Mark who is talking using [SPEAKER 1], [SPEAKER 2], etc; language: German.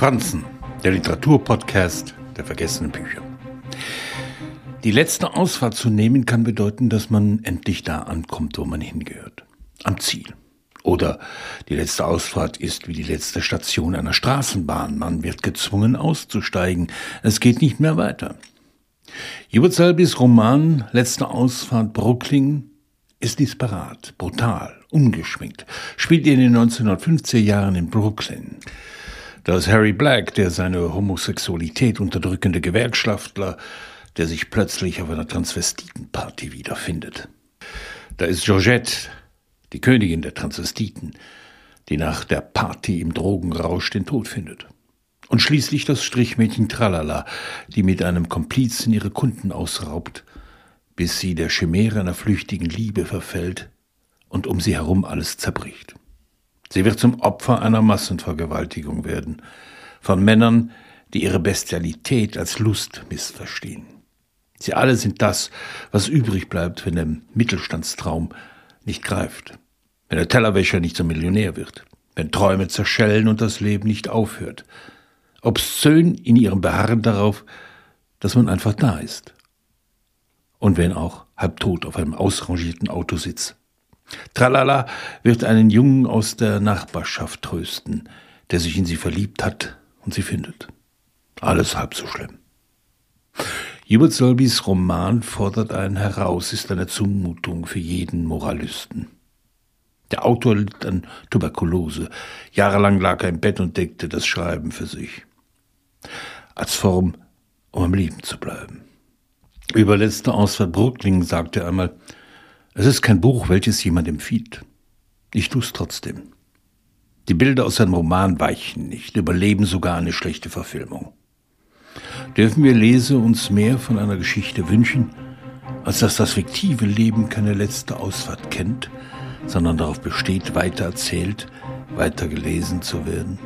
[SPEAKER 1] Franzen, der Literaturpodcast der vergessenen Bücher. Die letzte Ausfahrt zu nehmen kann bedeuten, dass man endlich da ankommt, wo man hingehört. Am Ziel. Oder die letzte Ausfahrt ist wie die letzte Station einer Straßenbahn. Man wird gezwungen auszusteigen. Es geht nicht mehr weiter. Hubert Selbys Roman Letzte Ausfahrt Brooklyn ist disparat, brutal, ungeschminkt, spielt in den 1950er Jahren in Brooklyn. Da ist Harry Black, der seine Homosexualität unterdrückende Gewerkschaftler, der sich plötzlich auf einer Transvestitenparty wiederfindet. Da ist Georgette, die Königin der Transvestiten, die nach der Party im Drogenrausch den Tod findet. Und schließlich das Strichmädchen Tralala, die mit einem Komplizen ihre Kunden ausraubt, bis sie der Chimäre einer flüchtigen Liebe verfällt und um sie herum alles zerbricht. Sie wird zum Opfer einer Massenvergewaltigung werden, von Männern, die ihre Bestialität als Lust missverstehen. Sie alle sind das, was übrig bleibt, wenn der Mittelstandstraum nicht greift, wenn der Tellerwäscher nicht zum Millionär wird, wenn Träume zerschellen und das Leben nicht aufhört. Obszön in ihrem Beharren darauf, dass man einfach da ist. Und wenn auch halbtot auf einem ausrangierten Autositz. Tralala wird einen Jungen aus der Nachbarschaft trösten, der sich in sie verliebt hat und sie findet. Alles halb so schlimm. Hubert Solbys Roman fordert einen heraus, ist eine Zumutung für jeden Moralisten. Der Autor litt an Tuberkulose. Jahrelang lag er im Bett und deckte das Schreiben für sich. Als Form, um am Leben zu bleiben. Über letzte Ausfahrt Brooklyn sagte er einmal, es ist kein Buch, welches jemand empfiehlt. Ich tu's trotzdem. Die Bilder aus seinem Roman weichen nicht, überleben sogar eine schlechte Verfilmung. Dürfen wir Leser uns mehr von einer Geschichte wünschen, als dass das fiktive Leben keine letzte Ausfahrt kennt, sondern darauf besteht, weiter erzählt, weiter gelesen zu werden?